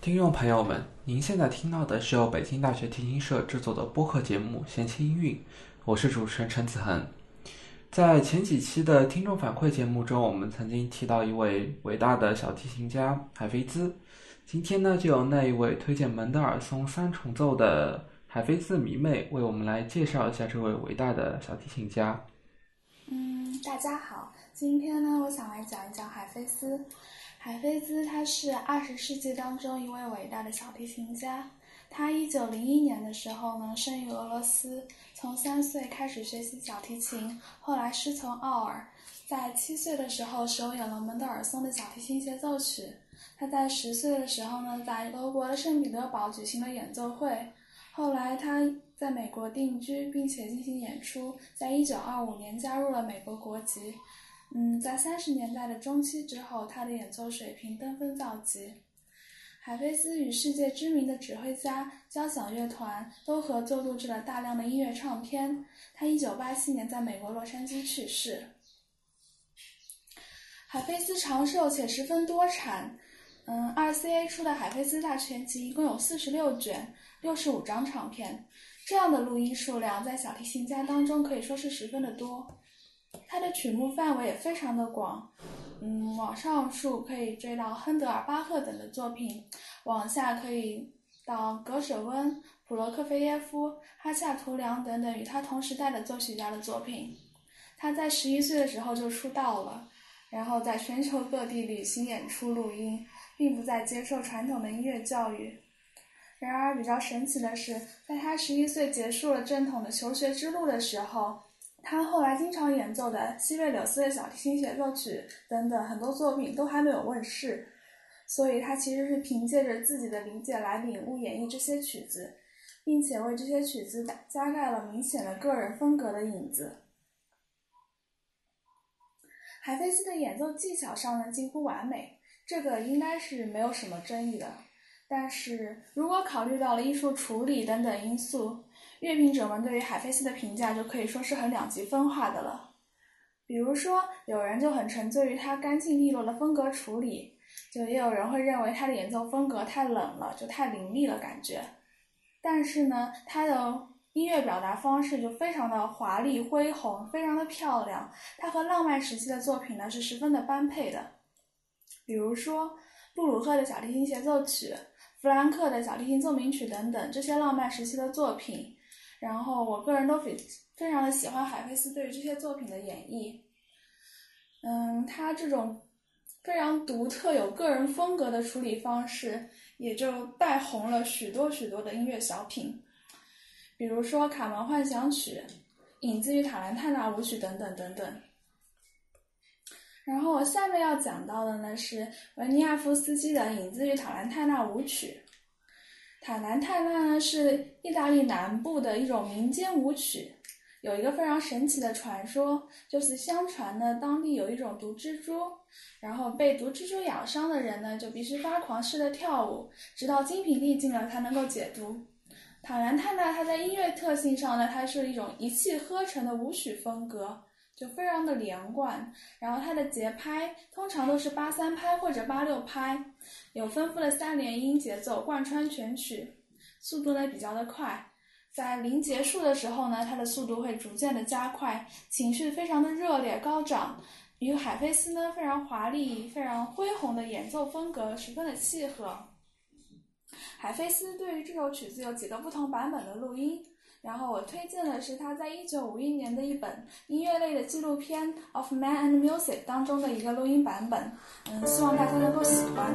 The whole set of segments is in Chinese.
听众朋友们，您现在听到的是由北京大学提琴社制作的播客节目《闲情音韵》，我是主持人陈子恒。在前几期的听众反馈节目中，我们曾经提到一位伟大的小提琴家海菲兹。今天呢，就由那一位推荐门德尔松三重奏的海菲兹迷妹为我们来介绍一下这位伟大的小提琴家。嗯，大家好，今天呢，我想来讲一讲海菲斯。海菲兹他是二十世纪当中一位伟大的小提琴家。他一九零一年的时候呢，生于俄罗斯，从三岁开始学习小提琴，后来师从奥尔，在七岁的时候首演了门德尔松的小提琴协奏曲。他在十岁的时候呢，在俄国的圣彼得堡举行了演奏会。后来他在美国定居，并且进行演出，在一九二五年加入了美国国籍。嗯，在三十年代的中期之后，他的演奏水平登峰造极。海菲斯与世界知名的指挥家、交响乐团都合作录制了大量的音乐唱片。他一九八七年在美国洛杉矶去世。海菲斯长寿且十分多产。嗯，RCA 出的《海菲斯大全集》一共有四十六卷，六十五张唱片。这样的录音数量，在小提琴家当中可以说是十分的多。他的曲目范围也非常的广，嗯，往上数可以追到亨德尔、巴赫等的作品，往下可以到格舍温、普罗科菲耶夫、哈恰图良等等与他同时代的作曲家的作品。他在十一岁的时候就出道了，然后在全球各地旅行演出录音，并不再接受传统的音乐教育。然而比较神奇的是，在他十一岁结束了正统的求学之路的时候。他后来经常演奏的西贝柳斯的小提琴协奏曲等等很多作品都还没有问世，所以他其实是凭借着自己的理解来领悟演绎这些曲子，并且为这些曲子加盖了明显的个人风格的影子。海菲斯的演奏技巧上呢近乎完美，这个应该是没有什么争议的。但是如果考虑到了艺术处理等等因素，乐评者们对于海菲斯的评价就可以说是很两极分化的了。比如说，有人就很沉醉于他干净利落的风格处理，就也有人会认为他的演奏风格太冷了，就太凌厉了感觉。但是呢，他的音乐表达方式就非常的华丽恢宏，非常的漂亮。他和浪漫时期的作品呢是十分的般配的。比如说，布鲁赫的小提琴协奏曲、弗兰克的小提琴奏鸣曲等等这些浪漫时期的作品。然后，我个人都非非常的喜欢海菲斯对于这些作品的演绎。嗯，他这种非常独特、有个人风格的处理方式，也就带红了许多许多的音乐小品，比如说《卡门幻想曲》、引自于塔兰泰纳舞曲等等等等。然后，我下面要讲到的呢是维尼亚夫斯基的引自于塔兰泰纳舞曲。塔兰泰纳呢是意大利南部的一种民间舞曲，有一个非常神奇的传说，就是相传呢当地有一种毒蜘蛛，然后被毒蜘蛛咬伤的人呢就必须发狂似的跳舞，直到精疲力尽了才能够解毒。塔兰泰纳它在音乐特性上呢，它是一种一气呵成的舞曲风格。就非常的连贯，然后它的节拍通常都是八三拍或者八六拍，有丰富的三连音节奏贯穿全曲，速度呢比较的快，在临结束的时候呢，它的速度会逐渐的加快，情绪非常的热烈高涨，与海菲斯呢非常华丽、非常恢宏的演奏风格十分的契合。海菲斯对于这首曲子有几个不同版本的录音。然后我推荐的是他在一九五一年的一本音乐类的纪录片《Of Man and Music》当中的一个录音版本，嗯，希望大家能够喜欢。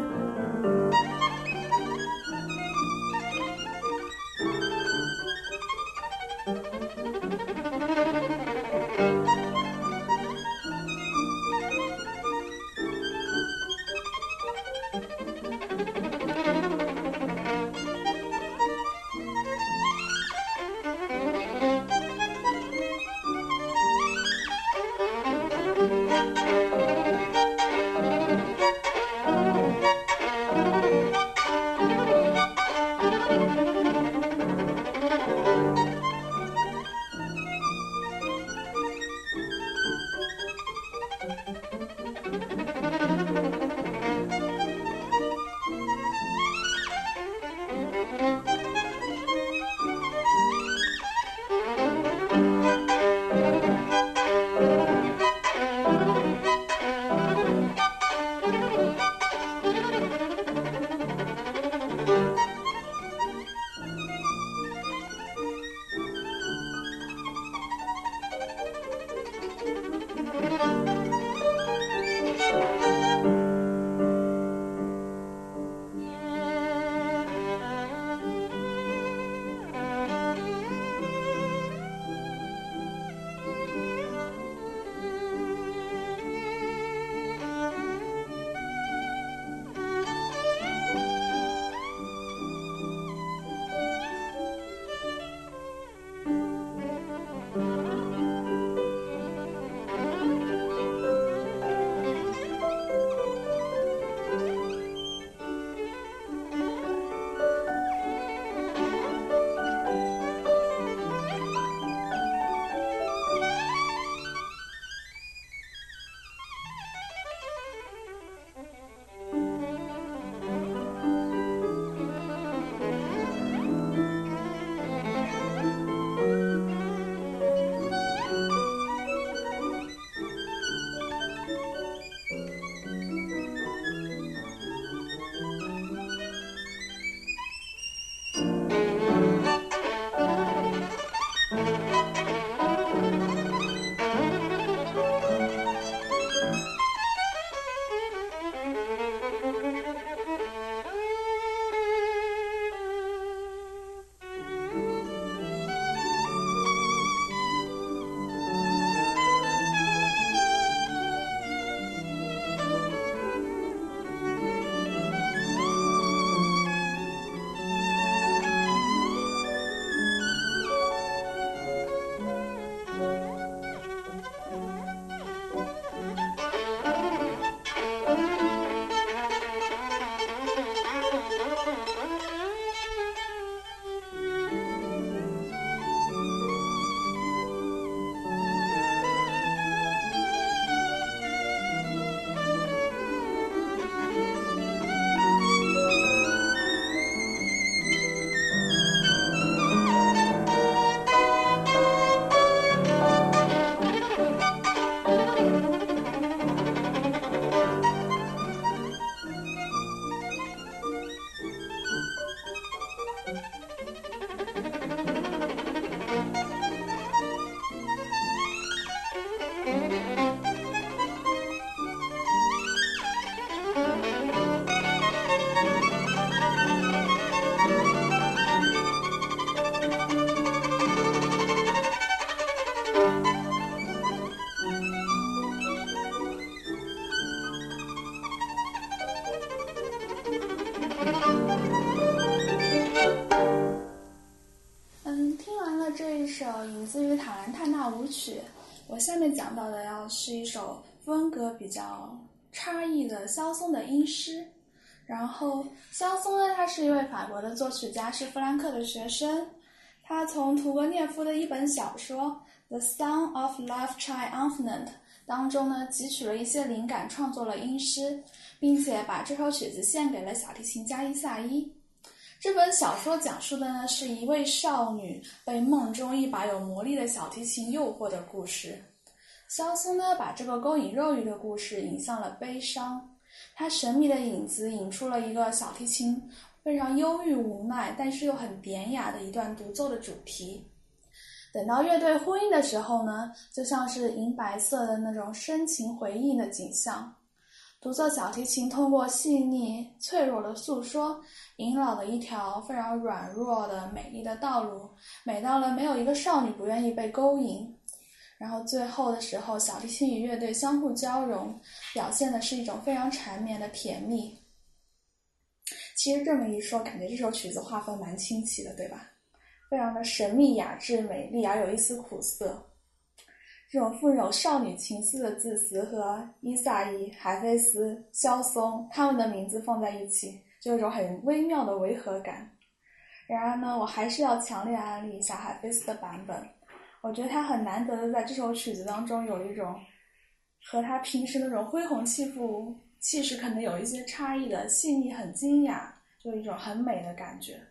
下面讲到的要是一首风格比较差异的萧松的音诗。然后萧松呢，他是一位法国的作曲家，是弗兰克的学生。他从屠格涅夫的一本小说《The Song of Love Triumphant》当中呢，汲取了一些灵感，创作了音诗，并且把这首曲子献给了小提琴家伊萨伊。这本小说讲述的呢，是一位少女被梦中一把有魔力的小提琴诱惑的故事。萧松呢，把这个勾引肉欲的故事引向了悲伤。他神秘的影子引出了一个小提琴非常忧郁无奈，但是又很典雅的一段独奏的主题。等到乐队呼应的时候呢，就像是银白色的那种深情回应的景象。独奏小提琴通过细腻脆弱的诉说，引导了一条非常软弱的美丽的道路，美到了没有一个少女不愿意被勾引。然后最后的时候，小提琴与乐队相互交融，表现的是一种非常缠绵的甜蜜。其实这么一说，感觉这首曲子画风蛮清奇的，对吧？非常的神秘、雅致、美丽，而有一丝苦涩。这种富有少女情思的字词和伊萨伊、海菲斯、肖松他们的名字放在一起，就有一种很微妙的违和感。然而呢，我还是要强烈安利一下海菲斯的版本。我觉得他很难得的在这首曲子当中有一种和他平时那种恢宏气负气势可能有一些差异的细腻很惊讶，就一种很美的感觉。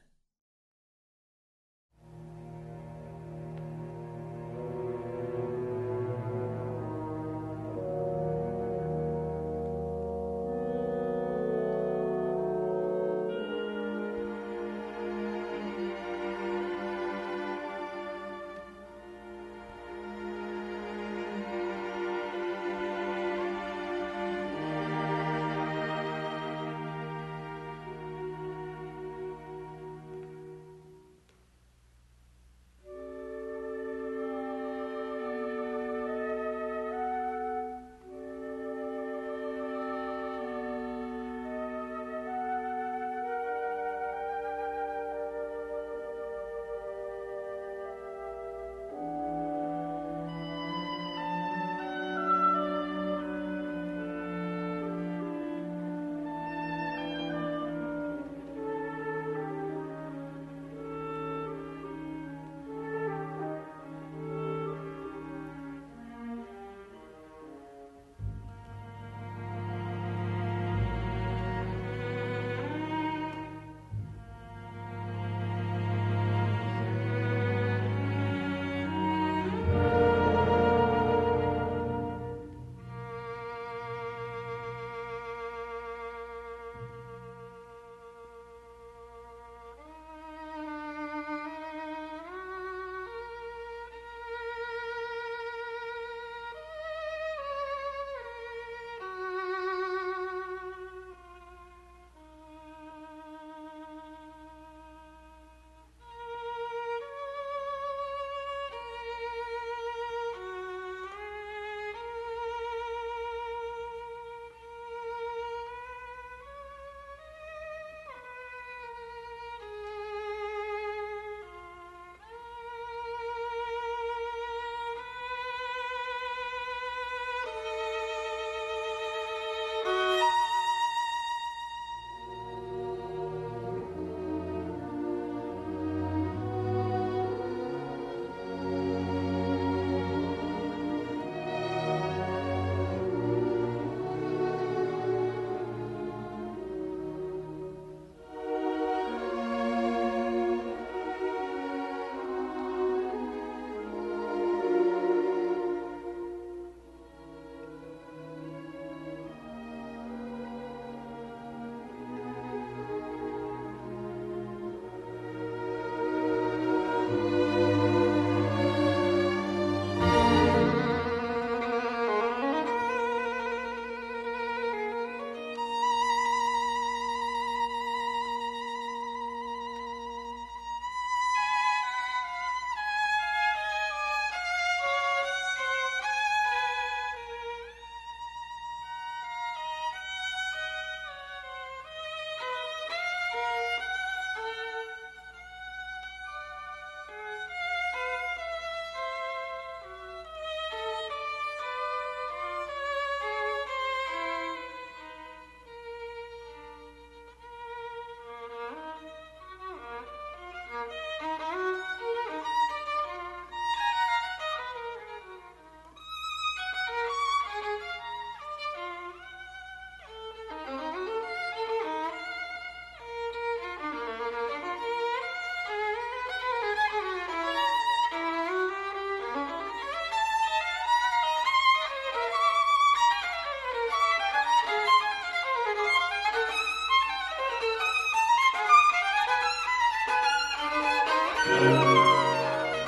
Thank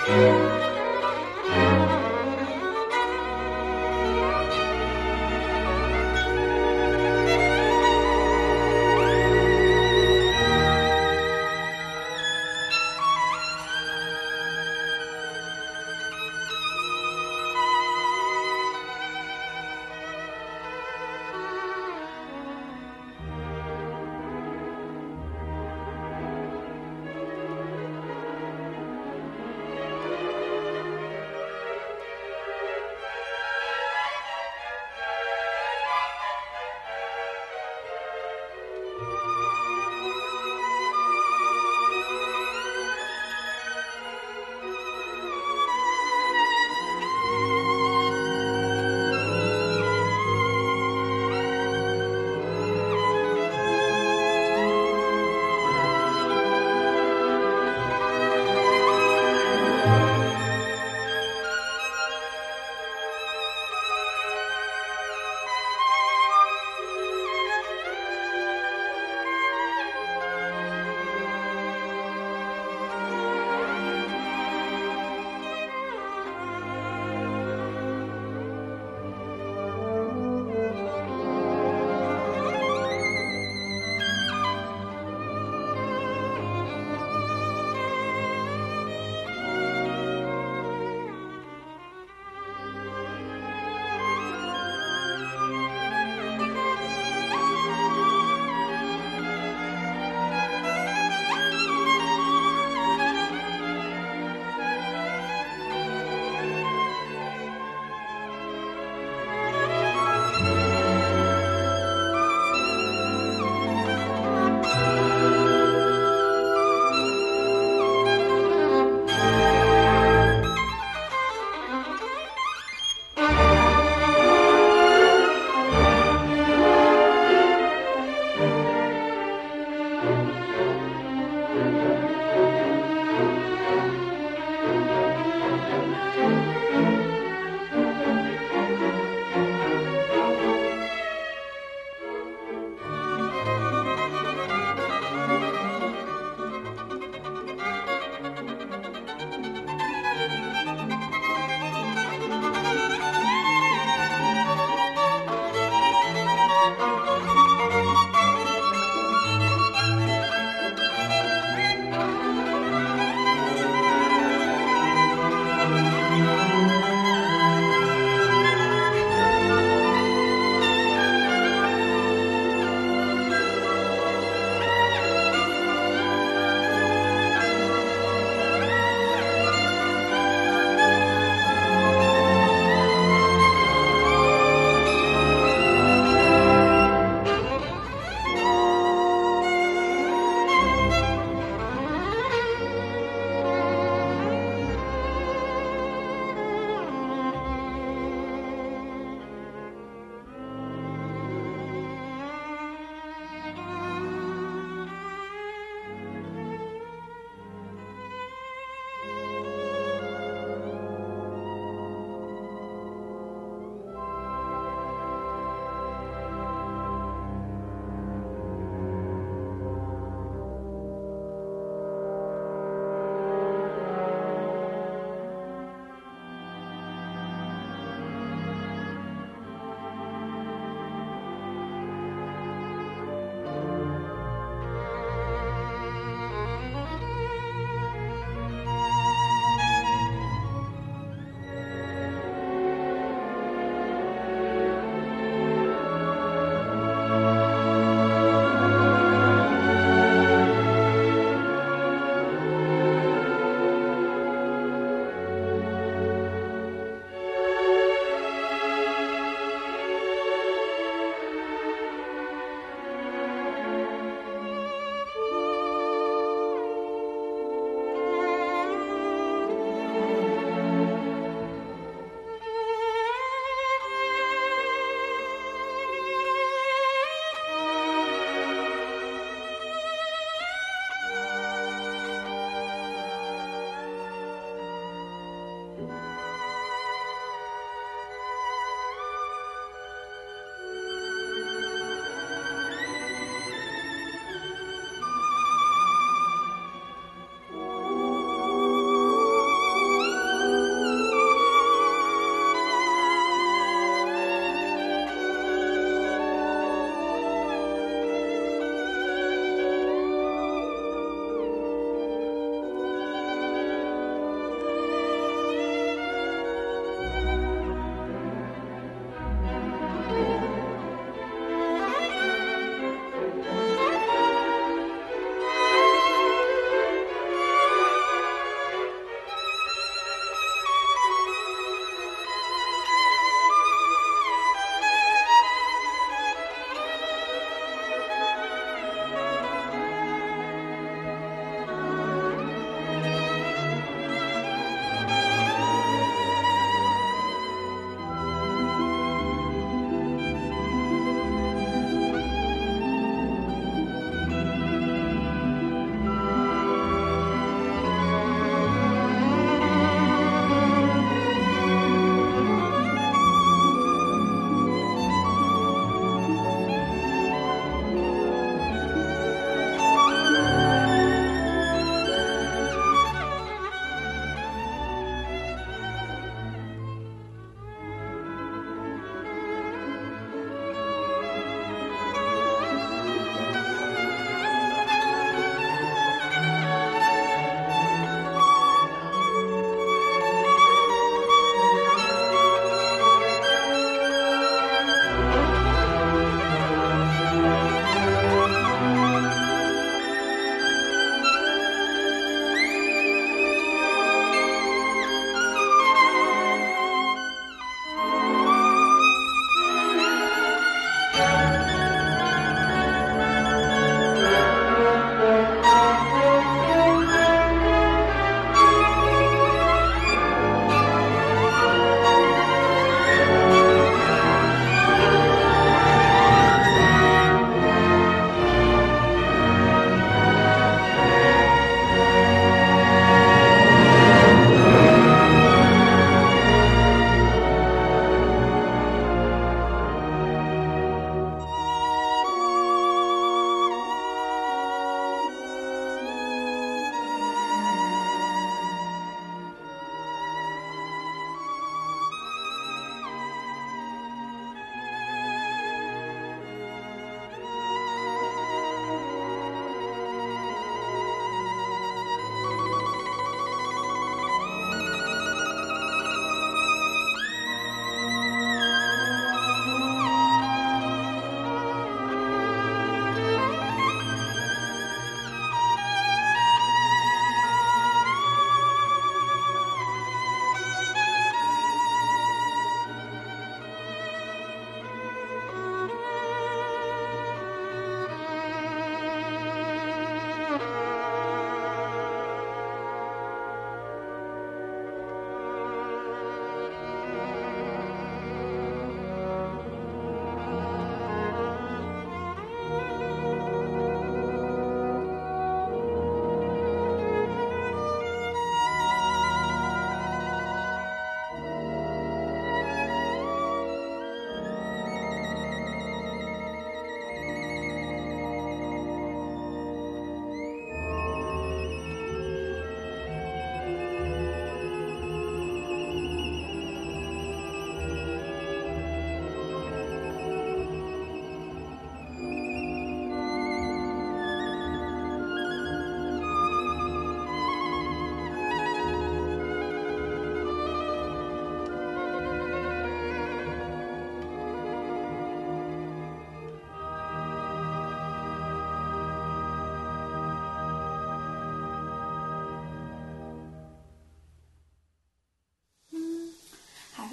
you.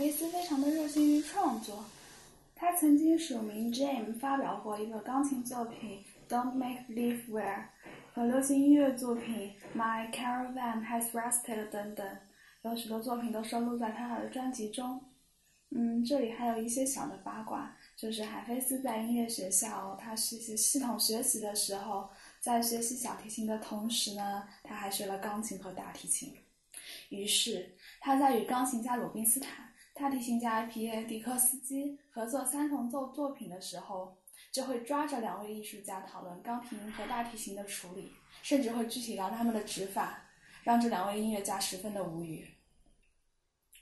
菲斯非常的热心于创作，他曾经署名 Jame 发表过一个钢琴作品《Don't Make Believe Where》和流行音乐作品《My Caravan Has Rested》等等，有许多作品都收录在他的专辑中。嗯，这里还有一些小的八卦，就是海菲斯在音乐学校他学习系统学习的时候，在学习小提琴的同时呢，他还学了钢琴和大提琴。于是他在与钢琴家鲁宾斯坦、大提琴家皮耶迪科斯基合作三重奏作品的时候，就会抓着两位艺术家讨论钢琴和大提琴的处理，甚至会具体到他们的指法，让这两位音乐家十分的无语。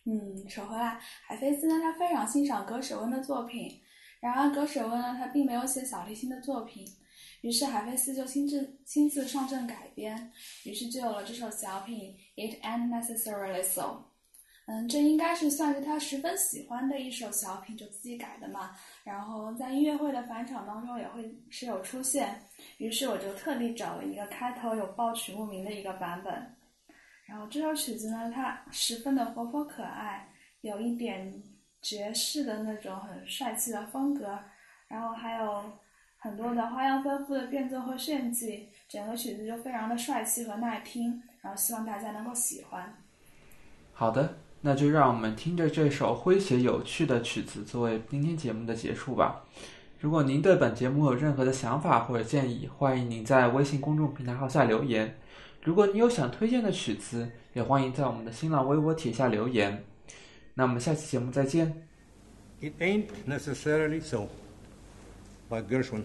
嗯，说回来，海菲斯呢，他非常欣赏格舍温的作品。然而，格舍温呢，他并没有写小提琴的作品。于是，海菲斯就亲自亲自上阵改编，于是就有了这首小品《It Ain't Necessarily So》。嗯，这应该是算是他十分喜欢的一首小品，就自己改的嘛。然后在音乐会的返场当中也会时有出现。于是我就特地找了一个开头有报曲目名的一个版本。然后这首曲子呢，它十分的活泼可爱，有一点爵士的那种很帅气的风格，然后还有很多的花样丰富的变奏和炫技，整个曲子就非常的帅气和耐听，然后希望大家能够喜欢。好的，那就让我们听着这首诙谐有趣的曲子作为今天节目的结束吧。如果您对本节目有任何的想法或者建议，欢迎您在微信公众平台号下留言。如果你有想推荐的曲子，也欢迎在我们的新浪微博帖下留言。那我们下期节目再见。It ain't necessarily so, by Gershwin.